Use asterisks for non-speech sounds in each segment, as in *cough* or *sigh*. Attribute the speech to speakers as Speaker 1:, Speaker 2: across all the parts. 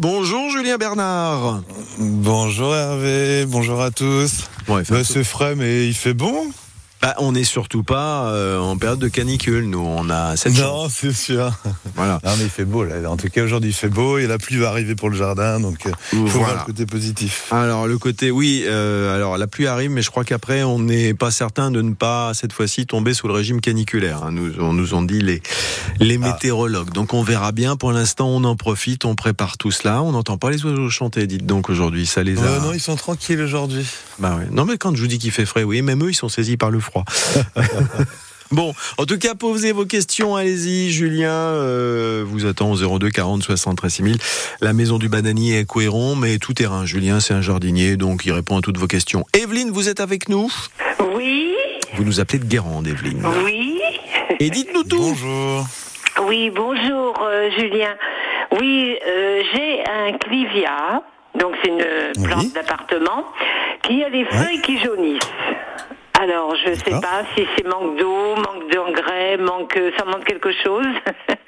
Speaker 1: Bonjour Julien Bernard.
Speaker 2: Bonjour Hervé, bonjour à tous.
Speaker 1: Bon, il fait un
Speaker 2: Bah, c'est frais, mais il fait bon
Speaker 1: Bah, on n'est surtout pas euh, en période de canicule, nous. On a cette chance.
Speaker 2: Non, c'est sûr.
Speaker 1: Voilà.
Speaker 2: Non, mais il fait beau là. En tout cas, aujourd'hui, il fait beau et la pluie va arriver pour le jardin, donc euh, il faut
Speaker 1: Voilà.
Speaker 2: voir le côté positif.
Speaker 1: Alors le côté, oui, euh, alors la pluie arrive, mais je crois qu'après on n'est pas certain de ne pas cette fois-ci tomber sous le régime caniculaire. hein. Nous, on nous ont dit les les
Speaker 2: Ah.
Speaker 1: météorologues. Donc on verra bien. Pour l'instant, on en profite, on prépare tout cela. On n'entend pas les oiseaux chanter. Dites donc aujourd'hui, ça les a.
Speaker 2: Non, ils sont tranquilles aujourd'hui.
Speaker 1: Bah ouais. Non mais quand je vous dis qu'il fait frais, oui, même eux ils sont saisis par le froid. *laughs* Bon, en tout cas, posez vos questions, allez-y. Julien euh, vous attend au 02 40 73 6000. La maison du bananier est cohérent, mais tout terrain. Julien, c'est un jardinier, donc il répond à toutes vos questions. Evelyne, vous êtes avec nous?
Speaker 3: Oui,
Speaker 1: Vous nous appelez de Guérande, Evelyne.
Speaker 3: oui,
Speaker 1: Et dites-nous tout.
Speaker 2: Bonjour.
Speaker 3: oui, bonjour euh, Julien. Oui, euh, j'ai un clivia, donc c'est une
Speaker 2: Oui.
Speaker 3: plante d'appartement, qui a des feuilles qui jaunissent. Alors, je sais
Speaker 2: D'accord.
Speaker 3: pas si c'est manque d'eau, manque d'engrais, manque, ça manque quelque chose. *laughs*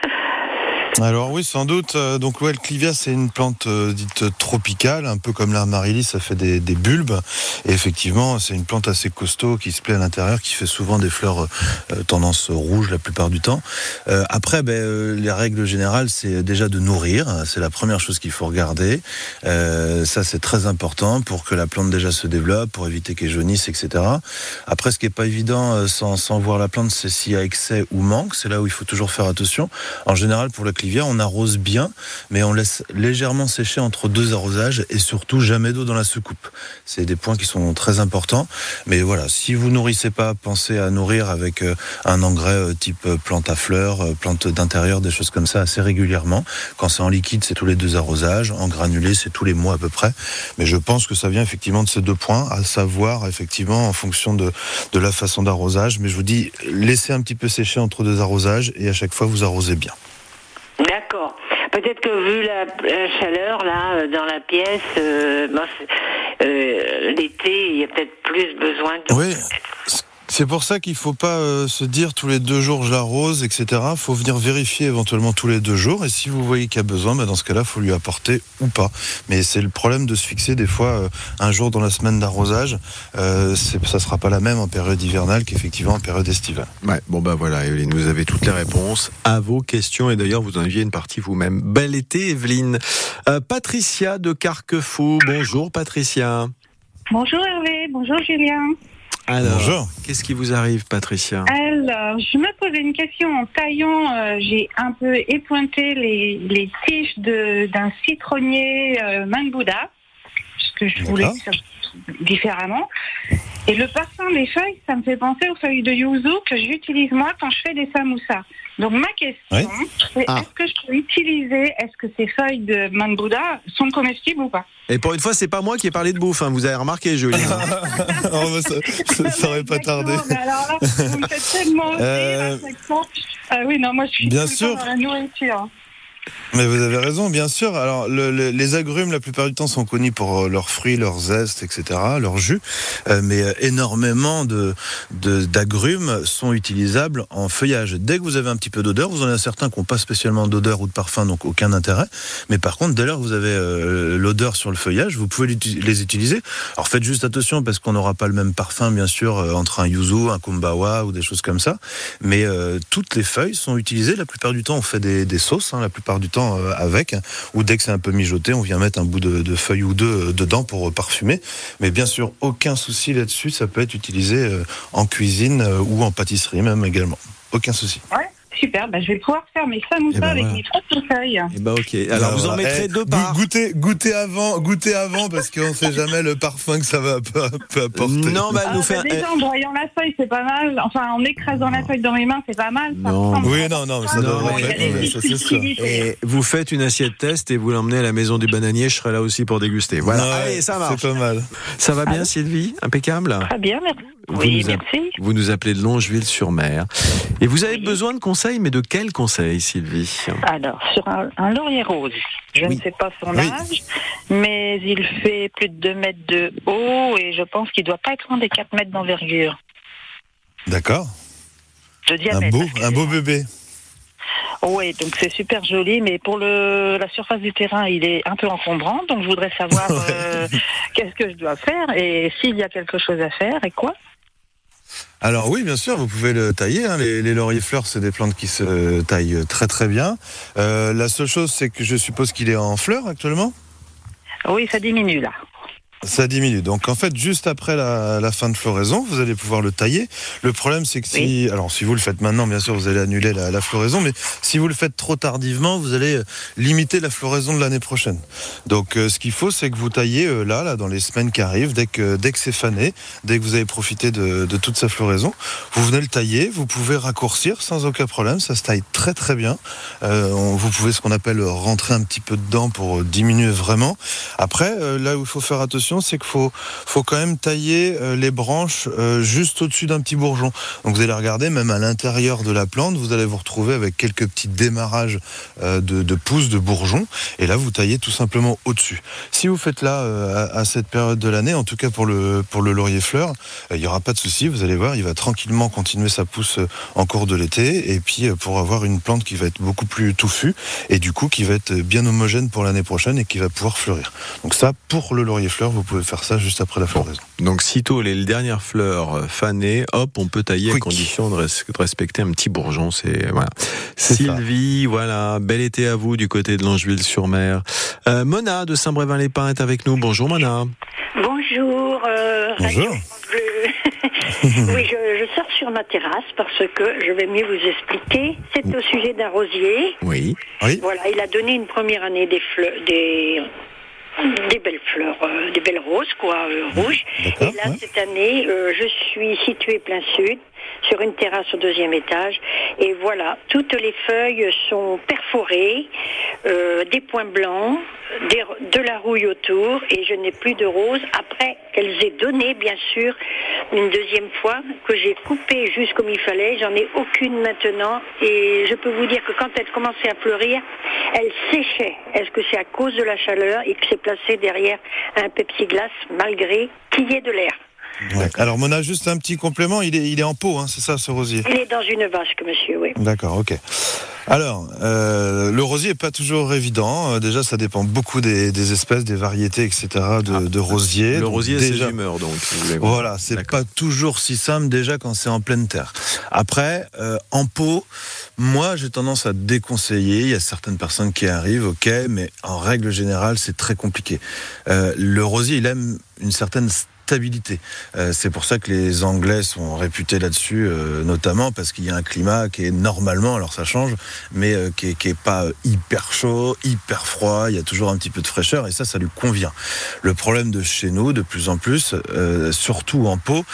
Speaker 3: *laughs*
Speaker 2: Alors oui, sans doute. euh, donc ouais, le clivia, c'est une plante euh, dite tropicale, un peu comme l'armarillis, ça fait des, bulbes. Et effectivement, c'est une plante assez costaud qui se plaît à l'intérieur, qui fait souvent des fleurs euh, euh, tendance rouge la plupart du temps. Après, ben, les règles générales, c'est déjà de nourrir. C'est la première chose qu'il faut regarder. Ça, c'est très important pour que la plante déjà se développe, pour éviter qu'elle jaunisse, etc. Après, ce qui est pas évident sans, sans voir la plante, c'est s'il y a excès ou manque. C'est là où il faut toujours faire attention. En général, pour le clivia, on arrose bien, mais on laisse légèrement sécher entre deux arrosages et surtout jamais d'eau dans la soucoupe. C'est des points qui sont très importants. Mais voilà, si vous nourrissez pas, pensez à nourrir avec euh, un engrais euh, type euh, plante à fleurs, plante d'intérieur, des choses comme ça assez régulièrement. Quand c'est en liquide, c'est tous les deux arrosages. En granulé, c'est tous les mois à peu près. Mais je pense que ça vient effectivement de ces deux points, à savoir effectivement en fonction de, de la façon d'arrosage. Mais je vous dis, laissez un petit peu sécher entre deux arrosages et à chaque fois vous arrosez bien.
Speaker 3: D'accord. Peut-être que vu la, la chaleur là euh, dans la pièce, euh, bon, euh, l'été, il y a peut-être plus besoin de.
Speaker 2: Oui, c'est pour ça qu'il faut pas euh, se dire tous les deux jours je l'arrose, etc. Il faut venir vérifier éventuellement tous les deux jours. Et si vous voyez qu'il y a besoin, bah, dans ce cas-là, faut lui apporter ou pas. Mais c'est le problème de se fixer des fois euh, un jour dans la semaine d'arrosage. Euh, ça sera pas la même en période hivernale qu'effectivement en période estivale.
Speaker 1: Ouais, bon bah voilà, Evelyne, vous avez toutes les réponses à vos questions et d'ailleurs vous en aviez une partie vous-même. Bel été, Evelyne. Euh, Patricia de Carquefou. Bonjour, Patricia.
Speaker 4: Bonjour Hervé, bonjour Julien.
Speaker 1: Alors,
Speaker 2: Bonjour.
Speaker 1: qu'est-ce qui vous arrive, Patricia
Speaker 4: Alors, je me posais une question en taillant. euh, J'ai un peu épointé les, les tiges de- d'un citronnier euh, Mangbouda, parce que je voulais faire différemment. Et le parfum des feuilles, ça me fait penser aux feuilles de yuzu que j'utilise moi quand je fais des samoussas. Donc ma question,
Speaker 2: Oui.
Speaker 4: c'est
Speaker 1: Ah.
Speaker 4: est-ce que je peux utiliser, est-ce que ces feuilles de Mangbouda sont comestibles ou pas?
Speaker 1: Et pour une fois, c'est pas moi qui ai parlé de bouffe, hein, vous avez remarqué, Julien. *laughs*
Speaker 2: Oh, ça, ça, aurait pas tardé.
Speaker 4: Alors là, vous me faites tellement rire
Speaker 2: Euh,
Speaker 4: à chaque fois. Ah oui, non, moi je suis
Speaker 2: Bien
Speaker 4: tout le
Speaker 2: sûr.
Speaker 4: temps dans la nourriture.
Speaker 2: Mais vous avez raison, bien sûr. Alors, le- le- les agrumes, la plupart du temps, sont connus pour euh, leurs fruits, leurs zestes, etc., leurs jus. Euh, mais euh, énormément de d'agrumes sont utilisables en feuillage. Dès que vous avez un petit peu d'odeur, vous en avez certains qui n'ont pas spécialement d'odeur ou de parfum, donc aucun intérêt. Mais par contre, dès lors que vous avez l'odeur sur le feuillage, vous pouvez les utiliser. Alors faites juste attention parce qu'on n'aura pas le même parfum, bien sûr, entre un yuzu, un kumbawa ou des choses comme ça. Mais toutes les feuilles sont utilisées. La plupart du temps, on fait des, des sauces, hein, la plupart du temps euh, avec. Ou dès que c'est un peu mijoté, on vient mettre un bout de, feuille ou deux euh, dedans pour euh, parfumer. Mais bien sûr, aucun souci là-dessus. Ça peut être utilisé en cuisine ou en pâtisserie même également. Aucun souci.
Speaker 4: Super, bah, je vais pouvoir faire mes samoussas
Speaker 1: Eh ben
Speaker 4: avec
Speaker 1: voilà.
Speaker 4: mes propres feuilles.
Speaker 1: Et bah ok. Alors vous en mettrez
Speaker 2: Eh,
Speaker 1: deux parts.
Speaker 2: Goûtez, goûtez avant, goûtez avant parce qu'on ne sait jamais le parfum que ça va peut, peut apporter.
Speaker 1: Non, bah
Speaker 4: Ah,
Speaker 1: nous
Speaker 4: bah,
Speaker 1: fait un-
Speaker 4: déjà, en broyant la feuille, c'est pas mal. Enfin, en écrasant la feuille dans mes mains, c'est pas mal. Ça
Speaker 1: Non.
Speaker 4: ressemble
Speaker 2: Oui, non, non, mais ça
Speaker 1: Non, mais-
Speaker 2: ça c'est.
Speaker 1: Et vous faites une assiette test et vous l'emmenez à la maison du bananier, je serai là aussi pour déguster. Voilà, allez, ça marche.
Speaker 2: C'est pas mal.
Speaker 1: Ça va bien, Sylvie? Impeccable?
Speaker 4: Très bien, merci.
Speaker 1: Vous
Speaker 4: Oui, merci.
Speaker 1: Vous nous appelez de Longeville-sur-Mer. Et vous avez besoin de conseils, mais de quels conseils, Sylvie
Speaker 4: Alors, sur un, un laurier rose, je
Speaker 1: Oui.
Speaker 4: ne sais pas son
Speaker 2: Oui.
Speaker 4: âge, mais il fait plus de 2 mètres de haut et je pense qu'il doit pas être loin des 4 mètres d'envergure.
Speaker 2: D'accord.
Speaker 4: De
Speaker 2: Un beau, un beau bébé.
Speaker 4: Oui, donc c'est super joli, mais pour le, la surface du terrain, il est un peu encombrant, donc je voudrais savoir *laughs* euh, qu'est-ce que je dois faire et s'il y a quelque chose à faire et quoi.
Speaker 2: Alors oui, bien sûr, vous pouvez le tailler. Hein. Les, lauriers fleurs, c'est des plantes qui se taillent très très bien. Euh, la seule chose, c'est que je suppose qu'il est en fleurs actuellement?
Speaker 4: Oui, ça diminue là.
Speaker 2: Ça diminue. Donc en fait, juste après la, fin de floraison, vous allez pouvoir le tailler. Le problème, c'est que si, alors si vous le faites maintenant, bien sûr, vous allez annuler la, floraison, mais si vous le faites trop tardivement, vous allez euh, limiter la floraison de l'année prochaine. Donc euh, ce qu'il faut, c'est que vous taillez euh, là, là, dans les semaines qui arrivent, dès que dès que c'est fané, dès que vous avez profité de, de, toute sa floraison, vous venez le tailler. Vous pouvez raccourcir sans aucun problème. Ça se taille très très bien. vous pouvez ce qu'on appelle rentrer un petit peu dedans pour diminuer vraiment. Après, là où il faut faire attention c'est qu'il faut, faut quand même tailler euh, les branches euh, juste au-dessus d'un petit bourgeon. Donc vous allez regarder, même à l'intérieur de la plante, vous allez vous retrouver avec quelques petits démarrages euh, de, pousses, de bourgeons. Et là, vous taillez tout simplement au-dessus. Si vous faites là à, cette période de l'année, en tout cas pour le, pour le laurier fleur, il n'y aura pas de souci. Vous allez voir, il va tranquillement continuer sa pousse en cours de l'été. Et puis pour avoir une plante qui va être beaucoup plus touffue et du coup qui va être bien homogène pour l'année prochaine et qui va pouvoir fleurir. Donc ça, pour le laurier fleur, vous pouvez faire ça juste après la floraison.
Speaker 1: Donc, sitôt les dernières fleurs euh, fanées, hop, on peut tailler à condition de, respecter un petit bourgeon. C'est voilà. Sylvie, voilà, bel été à vous du côté de Langeville-sur-Mer. Euh, Mona de Saint-Brévin-les-Pins est avec nous. Bonjour Mona.
Speaker 5: Bonjour.
Speaker 2: Euh, Bonjour. *laughs*
Speaker 5: oui, je, je, sors sur ma terrasse parce que je vais mieux vous expliquer. C'est au sujet d'un rosier.
Speaker 1: Oui.
Speaker 2: oui.
Speaker 5: Voilà, il a donné une première année des fleurs, des des belles fleurs, euh, des belles roses, quoi, euh, rouges. Et là, cette année, euh, je suis située plein sud, sur une terrasse au deuxième étage. Et voilà, toutes les feuilles sont perforées, des points blancs, de la rouille autour, et je n'ai plus de roses. Après qu'elles aient donné, bien sûr, une deuxième fois, que j'ai coupé juste comme j'en ai aucune maintenant. Et je peux vous dire que quand elles commençaient à fleurir, elles séchaient. Est-ce que c'est à cause de la chaleur et que c'est placé derrière un Pepsi-Glace malgré qu'il y ait de l'air?
Speaker 2: Alors Mona, juste un petit complément, il est, il est en pot, hein, c'est ça ce rosier
Speaker 5: Il est dans une vasque, monsieur, oui.
Speaker 2: D'accord, ok. Alors, euh, le rosier est pas toujours évident. Euh, déjà, ça dépend beaucoup des, espèces, des variétés, etc. de, de rosiers.
Speaker 1: Le rosier, c'est humeur, donc.
Speaker 2: voilà, c'est pas toujours si simple déjà quand c'est en pleine terre. Après, euh, en pot, moi, j'ai tendance à déconseiller. Il y a certaines personnes qui arrivent, ok, mais en règle générale, c'est très compliqué. le rosier, il aime une certaine stabilité. Euh, c'est pour ça que les Anglais sont réputés là-dessus, euh, notamment parce qu'il y a un climat qui est normalement, alors ça change, mais euh, qui, est, pas hyper chaud, hyper froid. Il y a toujours un petit peu de fraîcheur et ça, ça lui convient. Le problème de chez nous, de plus en plus, surtout en Pau,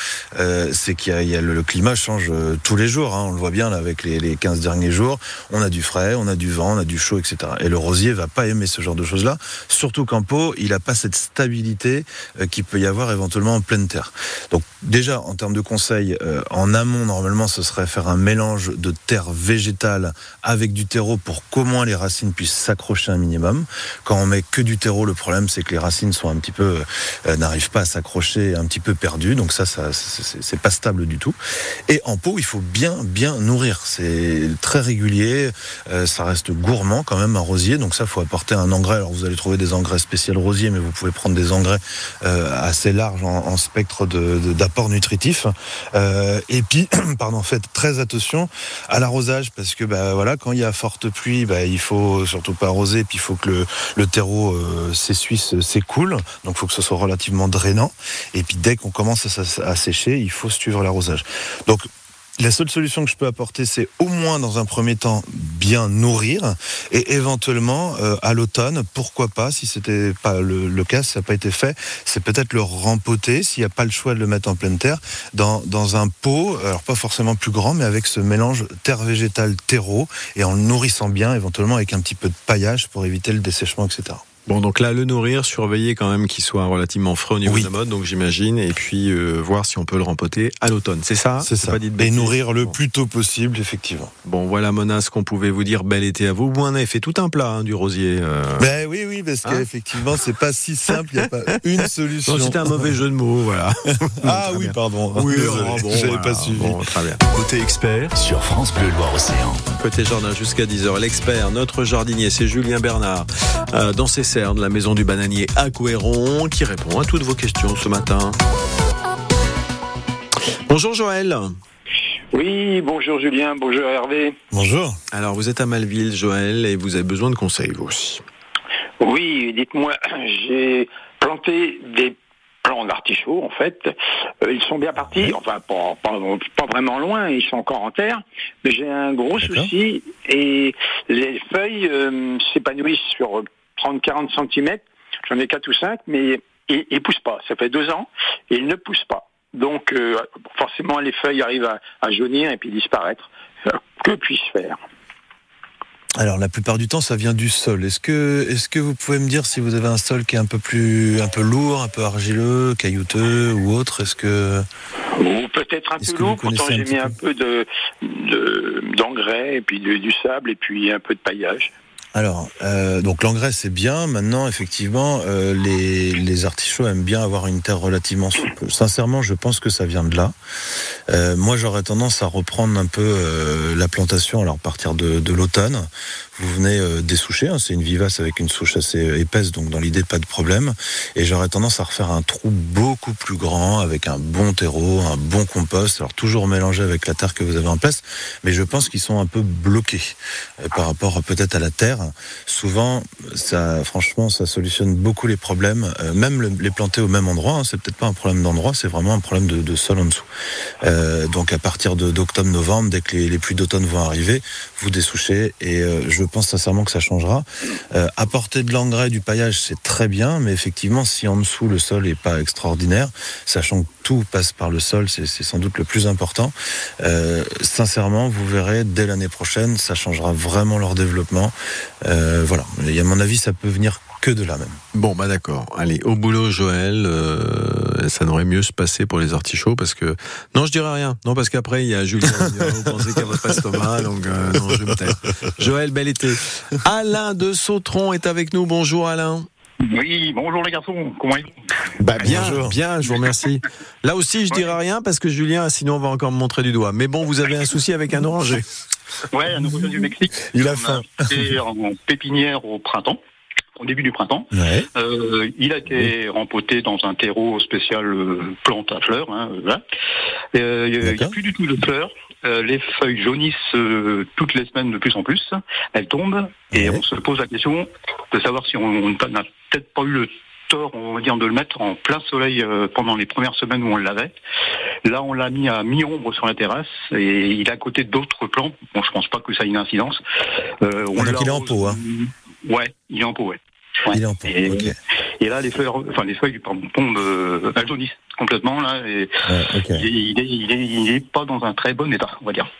Speaker 2: c'est qu'il y, a, le, climat change tous les jours. Hein. on le voit bien là, avec les, les 15 derniers jours. On a du frais, on a du vent, on a du chaud, etc. Et le rosier va pas aimer ce genre de choses-là, surtout qu'en Pau, il a pas cette stabilité qu'il peut y avoir éventuellement en pleine terre. Donc déjà, en termes de conseils, euh, en amont, normalement, ce serait faire un mélange de terre végétale avec du terreau pour qu'au moins les racines puissent s'accrocher un minimum. Quand on met que du terreau, le problème, c'est que les racines sont un petit peu, euh, n'arrivent pas à s'accrocher, un petit peu perdues. Donc ça, ça c'est pas stable du tout. Et en pot, il faut bien, bien nourrir. C'est très régulier. Euh, ça reste gourmand quand même un rosier. Donc ça, faut apporter un engrais. Alors vous allez trouver des engrais spéciaux rosier, mais vous pouvez prendre des engrais assez larges en, spectre d'apport de, nutritif. Euh, et puis, *clears throat* pardon, faites très attention à l'arrosage parce que bah, voilà, quand il y a forte pluie, bah, il faut surtout pas arroser, puis il faut que le, le terreau euh, s'essuie, s'écoule. Donc, il faut que ce soit relativement drainant. Et puis, dès qu'on commence à, à sécher, il faut suivre l'arrosage. Donc, la seule solution que je peux apporter, c'est au moins dans un premier temps bien nourrir et éventuellement euh, à l'automne, pourquoi pas, si c'était pas le, cas, ça n'a pas été fait, c'est peut-être le rempoter s'il n'y a pas le choix de le mettre en pleine terre dans, dans un pot, alors pas forcément plus grand, mais avec ce mélange terre végétale terreau et en le nourrissant bien, éventuellement avec un petit peu de paillage pour éviter le dessèchement, etc.
Speaker 1: Bon, donc là, le nourrir, surveiller quand même qu'il soit relativement frais au niveau de la mode, donc j'imagine, et puis euh, voir si on peut le rempoter à l'automne. C'est ça
Speaker 2: C'est ça. Pas dit et nourrir le plus tôt possible, effectivement.
Speaker 1: Bon, voilà, Mona, ce qu'on pouvait vous dire. Bel été à vous. Vous en avez fait tout un plat hein, du rosier. Euh...
Speaker 2: Ben oui, oui, parce hein qu'effectivement, c'est pas si simple. Il n'y a pas *laughs* une solution.
Speaker 1: C'était un mauvais jeu de mots, voilà. *laughs*
Speaker 2: ah oui, pardon.
Speaker 1: Oui, oh, bon, j'avais pas suivi. Bon,
Speaker 6: très bien. Côté expert sur France Bleu Loire Océan.
Speaker 1: Côté jardin jusqu'à 10h. L'expert, notre jardinier, c'est Julien Bernard, euh, dans ses de la maison du bananier à Couéron, qui répond à toutes vos questions ce matin. Bonjour Joël.
Speaker 7: Oui, bonjour Julien, bonjour Hervé.
Speaker 2: Bonjour.
Speaker 1: Alors vous êtes à Malville, Joël, et vous avez besoin de conseils, vous aussi.
Speaker 7: Oui, dites-moi, j'ai planté des plants d'artichauts, en fait. Euh, ils sont bien partis, enfin pas, pas, vraiment loin, ils sont encore en terre, mais j'ai un gros souci, et les feuilles euh, s'épanouissent sur 30-40 cm, j'en ai 4 ou 5, mais ils ne poussent pas. Ça fait deux ans, et ils ne poussent pas. Donc euh, forcément, les feuilles arrivent à, jaunir et puis disparaître. Que puis-je faire
Speaker 2: alors la plupart du temps, ça vient du sol. Est-ce que, est-ce que vous pouvez me dire si vous avez un sol qui est un peu plus, un peu lourd, un peu argileux, caillouteux ou autre? Est-ce que
Speaker 7: ou peut-être un peu lourd. Pourtant, j'ai mis un peu? de, d'engrais et puis du sable et puis un peu de paillage.
Speaker 2: Alors, euh, donc l'engrais c'est bien. Maintenant, effectivement, euh, les, les, artichauts aiment bien avoir une terre relativement souple. Sincèrement, je pense que ça vient de là. Euh, moi, j'aurais tendance à reprendre un peu la plantation, alors partir de, de l'automne, vous venez euh, dessoucher. Hein, c'est une vivace avec une souche assez épaisse, donc dans l'idée pas de problème. Et j'aurais tendance à refaire un trou beaucoup plus grand avec un bon terreau, un bon compost. Alors toujours mélangé avec la terre que vous avez en place, mais je pense qu'ils sont un peu bloqués euh, par rapport peut-être à la terre. Souvent, ça, franchement, ça solutionne beaucoup les problèmes. Euh, même les planter au même endroit, hein, c'est peut-être pas un problème d'endroit, c'est vraiment un problème de, sol en dessous. Euh, donc à partir d'octobre-novembre, dès que les pluies d'automne vont arriver, vous dessouchez et je je pense sincèrement que ça changera. Euh, apporter de l'engrais, du paillage, c'est très bien, mais effectivement, si en dessous le sol n'est pas extraordinaire, sachant que tout passe par le sol, c'est sans doute le plus important. Euh, sincèrement, vous verrez, dès l'année prochaine, ça changera vraiment leur développement. Euh, voilà. Et à mon avis, ça peut venir que de là même.
Speaker 1: Bon, bah d'accord. Allez, au boulot, Joël. Euh, ça n'aurait mieux se passer pour les artichauts parce que. Non, je dirais rien. Non, parce qu'après, il y a Julien. vous pensez qu'il y a votre estomac, donc euh, non, je me tais. Joël, bel été. Alain de Sautron est avec nous. Bonjour, Alain.
Speaker 8: Oui, bonjour les garçons, comment allez-vous?
Speaker 1: Bah Bien, bien, je vous remercie. Là aussi, je dirais rien parce que Julien, sinon on va encore me montrer du doigt. Mais bon, vous avez un souci avec un oranger.
Speaker 8: Ouais, un oranger du Mexique.
Speaker 2: Il a faim.
Speaker 8: en pépinière au printemps au début du printemps. Euh, il a été rempoté dans un terreau spécial euh, plante à fleurs. Hein, euh, il n'y a plus du tout de fleurs. les feuilles jaunissent toutes les semaines de plus en plus. Elles tombent et on se pose la question de savoir si on n'a peut-être pas eu le tort, on va dire, de le mettre en plein soleil pendant les premières semaines où on l'avait. Là, on l'a mis à mi-ombre sur la terrasse et il est à côté d'autres plants. Bon, je pense pas que ça ait une incidence.
Speaker 2: on Donc il est en pot, hein
Speaker 8: Ouais, il est en pot, ouais.
Speaker 2: Il est en pot,
Speaker 8: et, là, les feuilles, enfin les feuilles tombent, euh, jaunissent complètement là. Et il, est, pas dans un très bon état, on va dire.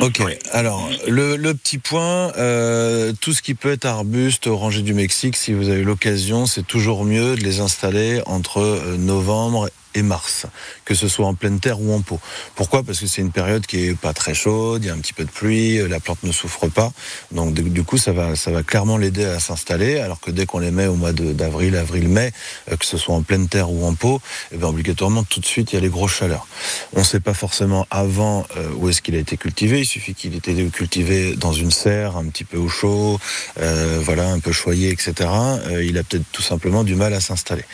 Speaker 2: Ok. Alors le, petit point, euh, tout ce qui peut être arbuste, orangé du Mexique, si vous avez l'occasion, c'est toujours mieux de les installer entre euh, novembre et mars, que ce soit en pleine terre ou en pot. Pourquoi? Parce que c'est une période qui est pas très chaude, il y a un petit peu de pluie, la plante ne souffre pas, donc du coup ça va, ça va clairement l'aider à s'installer. Alors que dès qu'on les met au mois d'avril, avril-mai, euh, que ce soit en pleine terre ou en pot, eh bien, obligatoirement tout de suite il y a les grosses chaleurs. On ne sait pas forcément avant euh, où est-ce qu'il a été cultivé. Il suffit qu'il ait été cultivé dans une serre, un petit peu au chaud, euh, voilà, un peu choyé, etc. il a peut-être tout simplement du mal à s'installer.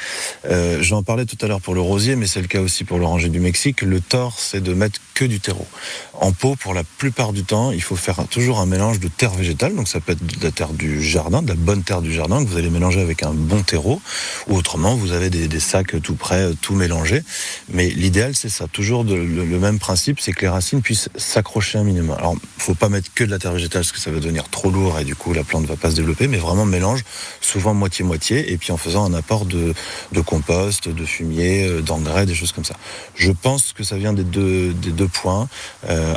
Speaker 2: J'en parlais tout à l'heure pour le rosier mais c'est le cas aussi pour l'oranger du Mexique. Le tort, c'est de mettre que du terreau. En pot, pour la plupart du temps, il faut faire toujours un mélange de terre végétale. Donc ça peut être de la terre du jardin, de la bonne terre du jardin que vous allez mélanger avec un bon terreau. Ou autrement, vous avez des, sacs tout prêts, tout mélangés. Mais l'idéal, c'est ça. Toujours le, même principe, c'est que les racines puissent s'accrocher un minimum. Alors, faut pas mettre que de la terre végétale parce que ça va devenir trop lourd et du coup la plante va pas se développer. Mais vraiment mélange, souvent moitié-moitié, et puis en faisant un apport de, de compost, de fumier, euh, d'engrais, des choses comme ça. Je pense que ça vient des deux, des deux deux points.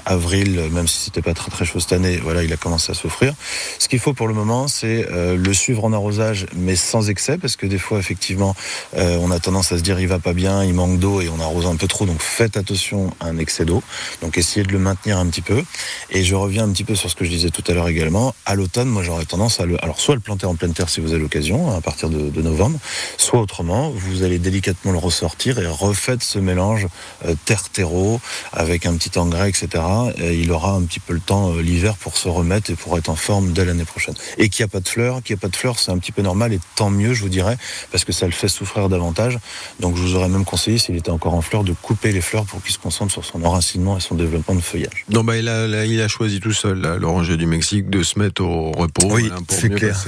Speaker 2: avril, même si c'était pas très très chaud cette année, voilà, il a commencé à souffrir. Ce qu'il faut pour le moment, c'est le suivre en arrosage, mais sans excès, parce que des fois, effectivement, on a tendance à se dire il va pas bien, il manque d'eau et on arrose un peu trop. Donc faites attention à un excès d'eau. Donc essayez de le maintenir un petit peu. Et je reviens un petit peu sur ce que je disais tout à l'heure également. À l'automne, moi j'aurais tendance à le, alors soit le planter en pleine terre si vous avez l'occasion, à partir de, novembre, soit autrement, vous allez délicatement le ressortir et refaites ce mélange euh, terre-terreau avec un petit engrais, etc. Et il aura un petit peu le temps euh, l'hiver pour se remettre et pour être en forme dès l'année prochaine. Et qu'il n'y a pas de fleurs, qu'il n'y a pas de fleurs, c'est un petit peu normal et tant mieux, je vous dirais, parce que ça le fait souffrir davantage. Donc je vous aurais même conseillé, s'il était encore en fleurs, de couper les fleurs pour qu'il se concentre sur son enracinement et son développement de feuillage.
Speaker 1: Non, bah, il, a, il a choisi tout seul, l'oranger du Mexique, de se mettre au repos.
Speaker 2: Oui, c'est clair.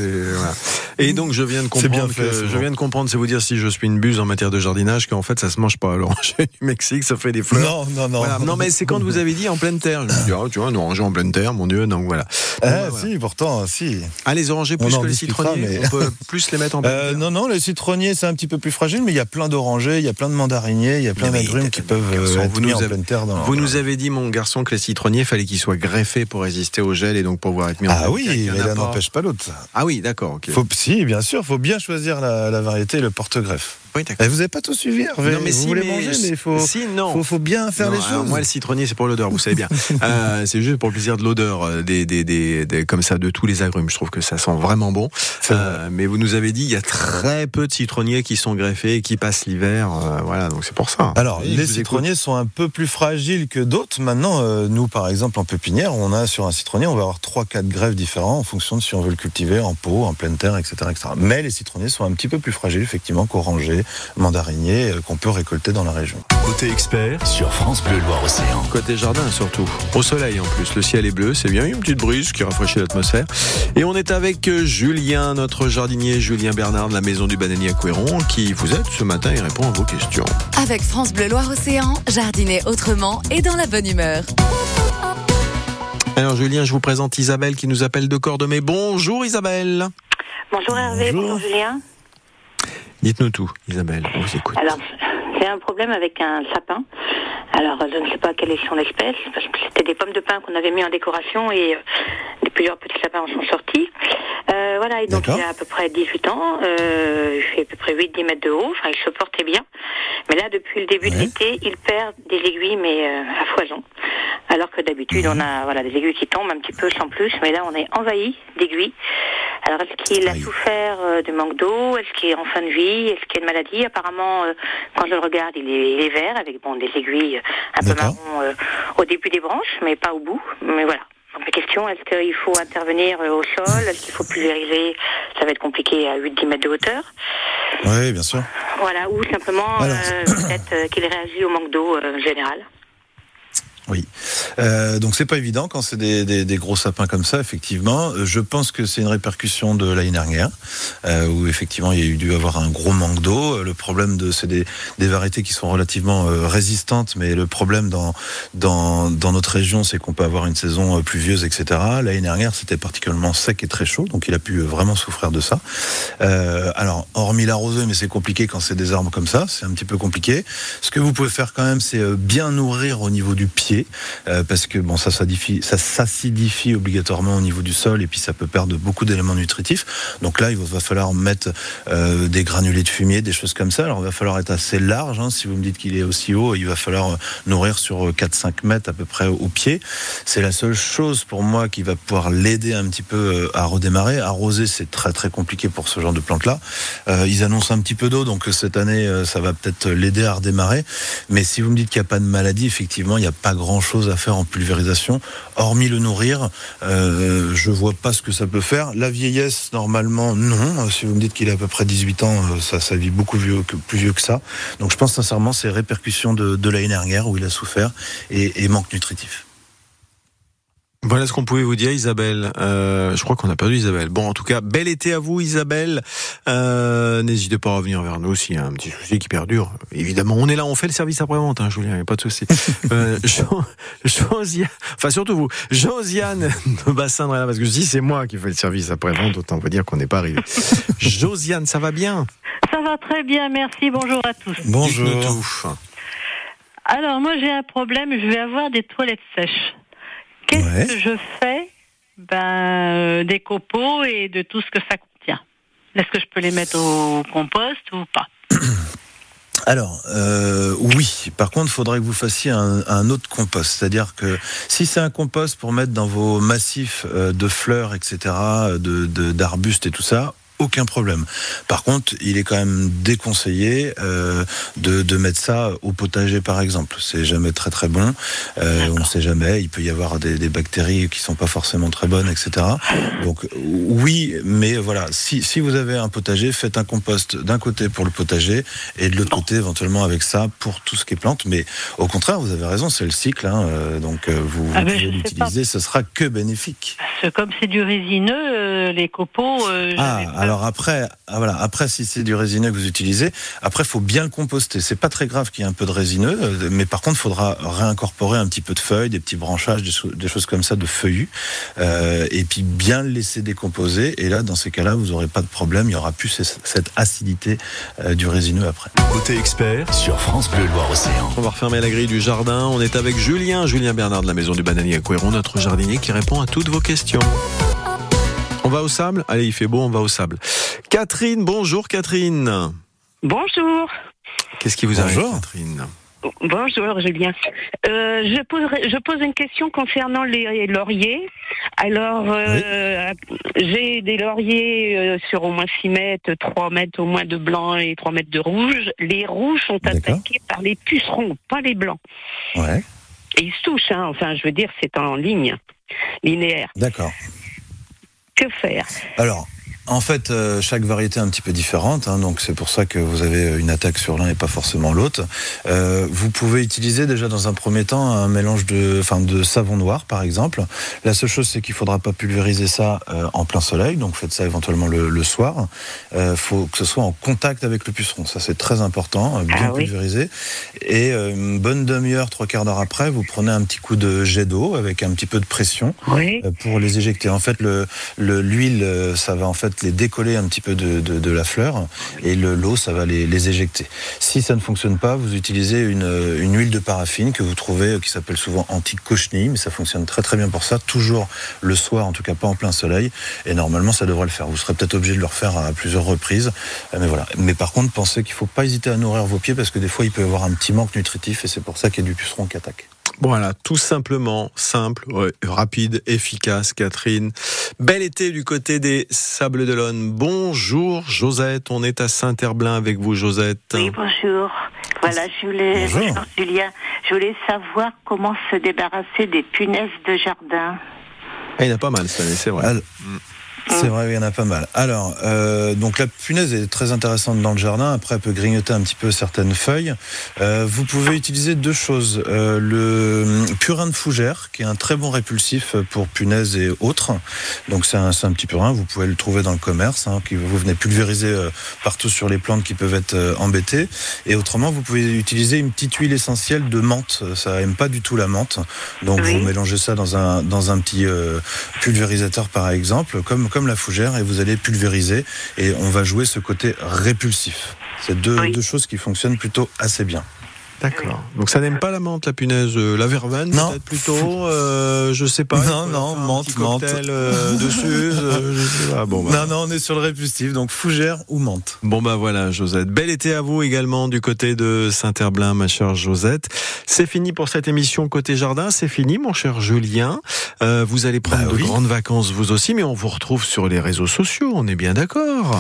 Speaker 1: Et donc, je viens de comprendre, je viens de comprendre, c'est vous dire si je suis une buse en matière de jardinage, qu'en fait, ça se mange pas. L'oranger *laughs* du Mexique, ça fait des fleurs.
Speaker 2: Non, non, non.
Speaker 1: Non, mais c'est quand vous avez dit en pleine terre. Je me dis, ah, tu vois, un oranger en pleine terre, mon Dieu, donc voilà.
Speaker 2: ah, si, pourtant, si.
Speaker 1: Ah, les orangers plus que les citronniers, on peut *laughs* plus les mettre en pleine euh, terre.
Speaker 2: Non, non, les citronniers, c'est un petit peu plus fragile, mais il y a plein d'orangers, il y a plein de mandariniers, il y a plein d'agrumes qui peuvent euh, être mis en pleine terre.
Speaker 1: Vous nous avez dit, mon garçon, que les citronniers, fallait qu'ils soient greffés pour résister au gel et donc pouvoir être mis en
Speaker 2: Ah oui, mais l'un n'empêche pas l'autre.
Speaker 1: Ah oui, d'accord.
Speaker 2: Faut, si, bien sûr, il faut bien choisir la, la variété et le porte-greffe. Oui, vous n'avez pas tout suivi, Hervé.
Speaker 1: Non, mais
Speaker 2: vous
Speaker 1: si,
Speaker 2: voulez manger, mais il faut, faut, faut, bien faire les choses.
Speaker 1: Moi, le citronnier, c'est pour l'odeur, vous savez bien. *laughs* euh, c'est juste pour le plaisir de l'odeur, euh, des, des, des, des, comme ça, de tous les agrumes. Je trouve que ça sent vraiment bon. Euh, mais vous nous avez dit, il y a très peu de citronniers qui sont greffés et qui passent l'hiver. Euh, voilà, donc c'est pour ça.
Speaker 2: Alors, les citronniers sont un peu plus fragiles que d'autres. Maintenant, nous, par exemple, en pépinière, on a sur un citronnier, on va avoir 3-4 greffes différents en fonction de si on veut le cultiver en pot, en pleine terre, etc., etc. Mais les citronniers sont un petit peu plus fragiles, effectivement, qu'orangers, mandariniers euh, qu'on peut récolter dans la région.
Speaker 6: Côté expert sur France Bleu Loire-Océan.
Speaker 1: Côté jardin surtout. Au soleil en plus. Le ciel est bleu, c'est bien. Une petite brise qui rafraîchit l'atmosphère. Et on est avec euh, Julien, notre jardinier Julien Bernard de la maison du bananier à Couéron, qui vous aide ce matin et répond à vos questions.
Speaker 9: Avec France Bleu Loire-Océan, jardiner autrement et dans la bonne humeur.
Speaker 1: Alors Julien, je vous présente Isabelle qui nous appelle de Cordemais. Bonjour Isabelle.
Speaker 10: Bonjour Hervé, bonjour Julien.
Speaker 1: Dites-nous tout, Isabelle, on vous écoute.
Speaker 10: Alors, j'ai un problème avec un sapin. Alors, je ne sais pas quelle est son espèce, parce que c'était des pommes de pin qu'on avait mis en décoration et euh, plusieurs petits sapins en sont sortis. Euh, voilà, et donc il a à peu près 18 ans, euh, il fait à peu près 8-10 mètres de haut, enfin il se portait bien. Mais là, depuis le début de l'été, il perd des aiguilles, mais euh, à foison. Alors que d'habitude, on a voilà des aiguilles qui tombent un petit peu sans plus, mais là, on est envahi d'aiguilles. Alors, est-ce qu'il a souffert euh, de manque d'eau? Est-ce qu'il est en fin de vie? Est-ce qu'il y a une maladie? Apparemment, euh, quand je le regarde, il est, il est, vert, avec bon des aiguilles un peu marron au début des branches, mais pas au bout. Mais voilà. Donc la question, est-ce qu'il faut intervenir au sol? Est-ce qu'il faut pulvériser? Ça va être compliqué à 8-10 mètres de hauteur.
Speaker 2: Oui, bien sûr.
Speaker 10: Voilà, ou simplement peut-être qu'il réagit au manque d'eau général.
Speaker 2: Oui. Euh, donc c'est pas évident quand c'est des, gros sapins comme ça, effectivement. Euh, je pense que c'est une répercussion de l'année dernière, euh, où effectivement il y a eu dû avoir un gros manque d'eau. Euh, le problème de c'est des, variétés qui sont relativement résistantes, mais le problème dans dans, notre région, c'est qu'on peut avoir une saison pluvieuse, etc. L'année dernière, c'était particulièrement sec et très chaud, donc il a pu vraiment souffrir de ça. alors hormis l'arroseur, mais c'est compliqué quand c'est des arbres comme ça, c'est un petit peu compliqué. Ce que vous pouvez faire quand même, c'est bien nourrir au niveau du pied euh, parce que bon, ça s'acidifie obligatoirement au niveau du sol et puis ça peut perdre beaucoup d'éléments nutritifs. Donc là, il va falloir mettre euh, des granulés de fumier, des choses comme ça. Alors il va falloir être assez large. Hein. Si vous me dites qu'il est aussi haut, il va falloir euh, nourrir sur 4-5 mètres à peu près au pied. C'est la seule chose pour moi qui va pouvoir l'aider un petit peu à redémarrer. Arroser, c'est très très compliqué pour ce genre de plante-là. ils annoncent un petit peu d'eau, donc cette année, ça va peut-être l'aider à redémarrer. Mais si vous me dites qu'il n'y a pas de maladie, effectivement, il n'y a pas grand chose à faire en pulvérisation, hormis le nourrir. Euh, je vois pas ce que ça peut faire. La vieillesse, normalement, non. Si vous me dites qu'il a à peu près 18 ans, euh, ça, ça vit beaucoup plus vieux que ça. Donc je pense sincèrement, c'est répercussions de, de l'année dernière où il a souffert et manque nutritif.
Speaker 1: Voilà ce qu'on pouvait vous dire, Isabelle. Euh, je crois qu'on a perdu Isabelle. Bon, en tout cas, bel été à vous, Isabelle. Euh, N'hésitez pas à revenir vers nous s'il y a un petit souci qui perdure. Évidemment, on est là, on fait le service après-vente, hein, Julien, il n'y a pas de souci. *laughs* euh, Josiane, enfin surtout vous, Josiane de Bassin de parce que si c'est moi qui fais le service après-vente, autant vous dire qu'on n'est pas arrivé. *laughs* Josiane, ça va bien?
Speaker 11: Ça va très bien, merci, bonjour à tous.
Speaker 2: Bonjour.
Speaker 11: Alors, moi, j'ai un problème. Je vais avoir des toilettes sèches. Qu'est-ce que je fais Ben, euh, des copeaux et de tout ce que ça contient? Est-ce que je peux les mettre au compost ou pas? *clears throat*
Speaker 2: Alors, euh, oui. Par contre, il faudrait que vous fassiez un, autre compost. C'est-à-dire que si c'est un compost pour mettre dans vos massifs euh, de fleurs, etc., de d'arbustes et tout ça, aucun problème. Par contre, il est quand même déconseillé euh, de, mettre ça au potager, par exemple. C'est jamais très très bon. Euh, on ne sait jamais. Il peut y avoir des, bactéries qui sont pas forcément très bonnes, etc. Donc oui, mais voilà. Si, si vous avez un potager, faites un compost d'un côté pour le potager et de l'autre côté éventuellement avec ça pour tout ce qui est plante. Mais au contraire, vous avez raison, c'est le cycle. Hein, euh, donc vous, ah ben, pouvez l'utiliser, ce sera que bénéfique.
Speaker 11: Comme c'est du résineux, les copeaux.
Speaker 2: ah, alors après, ah, voilà, après si c'est du résineux que vous utilisez, après faut bien le composter. C'est pas très grave qu'il y ait un peu de résineux, euh, mais par contre, il faudra réincorporer un petit peu de feuilles, des petits branchages, des, choses comme ça, de feuillus, euh, et puis bien le laisser décomposer. Et là, dans ces cas-là, vous n'aurez pas de problème. Il y aura plus cette acidité euh, du résineux après.
Speaker 6: Côté expert sur France Bleu Loire Océan.
Speaker 1: On va refermer la grille du jardin. On est avec Julien, Julien Bernard de la maison du Bananier à Couéron, notre jardinier qui répond à toutes vos questions. On va au sable? Allez, il fait beau, on va au sable. Catherine, bonjour Catherine.
Speaker 12: Bonjour.
Speaker 1: Qu'est-ce qui vous arrive, Catherine?
Speaker 12: Bonjour Julien. Euh, je, pose, je pose une question concernant les lauriers. Alors, euh, j'ai des lauriers euh, sur au moins 6 mètres, 3 mètres au moins de blanc et 3 mètres de rouge. Les rouges sont attaqués par les pucerons, pas les blancs.
Speaker 2: Ouais.
Speaker 12: Et ils se touchent, hein. enfin je veux dire, c'est en ligne, linéaire.
Speaker 2: D'accord.
Speaker 12: Que faire?
Speaker 2: En fait, euh, chaque variété est un petit peu différente, hein, donc c'est pour ça que vous avez une attaque sur l'un et pas forcément l'autre. Euh, vous pouvez utiliser déjà dans un premier temps un mélange de, enfin, de savon noir, par exemple. La seule chose, c'est qu'il faudra pas pulvériser ça euh, en plein soleil, donc faites ça éventuellement le, soir. Il faut que ce soit en contact avec le puceron, ça c'est très important, bien ah pulvérisé. Et une bonne demi-heure, trois quarts d'heure après, vous prenez un petit coup de jet d'eau avec un petit peu de pression pour les éjecter. En fait, le l'huile, ça va en fait les décoller un petit peu de, la fleur et le l'eau, ça va les, éjecter. Si ça ne fonctionne pas, vous utilisez une, huile de paraffine que vous trouvez qui s'appelle souvent anti-cochenille, mais ça fonctionne très très bien pour ça. Toujours le soir, en tout cas pas en plein soleil. Et normalement, ça devrait le faire. Vous serez peut-être obligé de le refaire à plusieurs reprises. Mais voilà. Mais par contre, pensez qu'il ne faut pas hésiter à nourrir vos pieds parce que des fois, il peut y avoir un petit manque nutritif et c'est pour ça qu'il y a du puceron qui attaque.
Speaker 1: Voilà, tout simplement, simple, rapide, efficace, Catherine. Bel été du côté des Sables d'Olonne. Bonjour Josette, on est à Saint-Herblain avec vous Josette.
Speaker 13: Oui, bonjour. Voilà, je voulais, bonjour. Julien, je voulais savoir comment se débarrasser des punaises de jardin.
Speaker 1: Ah, il y en a pas mal cette année, c'est vrai.
Speaker 2: C'est vrai, il y en a pas mal. Alors, euh, donc la punaise est très intéressante dans le jardin. Après, elle peut grignoter un petit peu certaines feuilles. Euh, vous pouvez utiliser deux choses. Euh, le purin de fougère, qui est un très bon répulsif pour punaises et autres. Donc c'est un, un, petit purin. Vous pouvez le trouver dans le commerce, hein, qui vous venez pulvériser euh, partout sur les plantes qui peuvent être euh, embêtées. Et autrement, vous pouvez utiliser une petite huile essentielle de menthe. Ça aime pas du tout la menthe. Donc vous mélangez ça dans un dans un petit euh, pulvérisateur, par exemple, comme comme la fougère et vous allez pulvériser et on va jouer ce côté répulsif. C'est deux, deux choses qui fonctionnent plutôt assez bien.
Speaker 1: D'accord. Donc ça n'aime pas la menthe, la punaise, euh, la verveine peut-être plutôt, euh, je sais pas.
Speaker 2: Non, non, menthe, menthe.
Speaker 1: Euh, dessus, euh, je sais pas.
Speaker 2: Bon, bah. Non, non, on est sur le répulsif, donc fougère ou menthe.
Speaker 1: Bon bah voilà, Josette. Bel été à vous également du côté de Saint-Herblain, ma chère Josette. C'est fini pour cette émission côté jardin, c'est fini, mon cher Julien. vous allez prendre bah de grandes vacances vous aussi, mais on vous retrouve sur les réseaux sociaux, on est bien d'accord.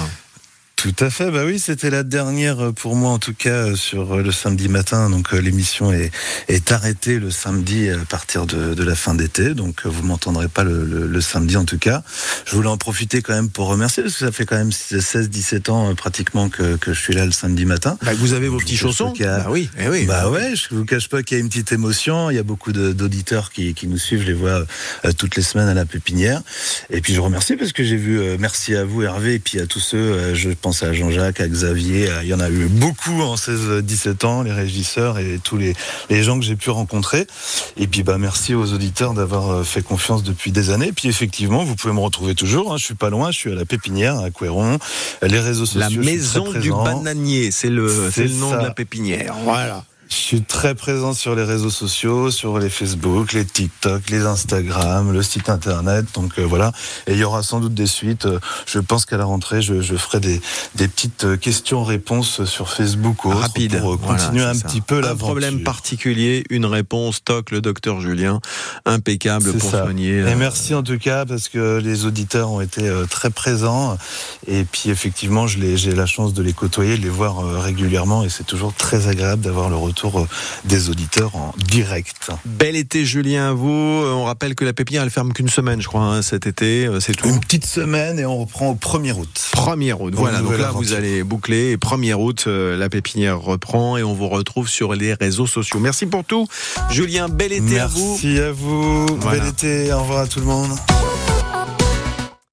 Speaker 2: Tout à fait, bah oui, c'était la dernière euh, pour moi en tout cas euh, sur euh, le samedi matin. Donc l'émission est, est arrêtée le samedi à partir de, de la fin d'été. Donc vous m'entendrez pas le, le, samedi en tout cas. Je voulais en profiter quand même pour remercier parce que ça fait quand même 16-17 ans pratiquement que, que, je suis là le samedi matin.
Speaker 1: Bah, vous avez vos petits chaussons
Speaker 2: Bah oui, eh oui. Bah, ouais, je vous cache pas qu'il y a une petite émotion. Il y a beaucoup d'auditeurs qui, qui, nous suivent. Je les vois toutes les semaines à la pépinière. Et puis je remercie parce que j'ai vu. merci à vous Hervé et puis à tous ceux. je pense à Jean-Jacques, à Xavier. Il y en a eu beaucoup en 16-17 ans, les régisseurs et tous les, les gens que j'ai pu rencontrer. Et puis, bah, merci aux auditeurs d'avoir euh, fait confiance depuis des années. Et puis, effectivement, vous pouvez me retrouver toujours. Hein. Je suis pas loin. Je suis à la Pépinière, à Couéron. Les réseaux sociaux.
Speaker 1: La maison du bananier, c'est le, le nom de la pépinière. Voilà.
Speaker 2: Je suis très présent sur les réseaux sociaux, sur les Facebook, les TikTok, les Instagram, le site internet. Donc euh, voilà. Et il y aura sans doute des suites. Euh, je pense qu'à la rentrée, je, ferai des, petites questions-réponses sur Facebook ou
Speaker 1: Rapide.
Speaker 2: pour continuer un petit peu l'aventure.
Speaker 1: Un problème particulier, une réponse, toc, le docteur Julien. Impeccable pour soigner.
Speaker 2: Et merci en tout cas parce que les auditeurs ont été très présents. Et puis effectivement, j'ai la chance de les côtoyer, de les voir régulièrement et c'est toujours très agréable d'avoir le retour euh, des auditeurs en direct.
Speaker 1: Bel été Julien à vous. Euh, on rappelle que la pépinière elle ferme qu'une semaine je crois hein, cet été, euh, c'est tout.
Speaker 2: Une petite semaine et on reprend au 1er août.
Speaker 1: 1er août. Voilà, donc là vous allez boucler et 1er août la pépinière reprend et on vous retrouve sur les réseaux sociaux. Merci pour tout. Julien, bel été
Speaker 2: à
Speaker 1: vous.
Speaker 2: Merci à vous. Bel été. Au revoir à tout le monde.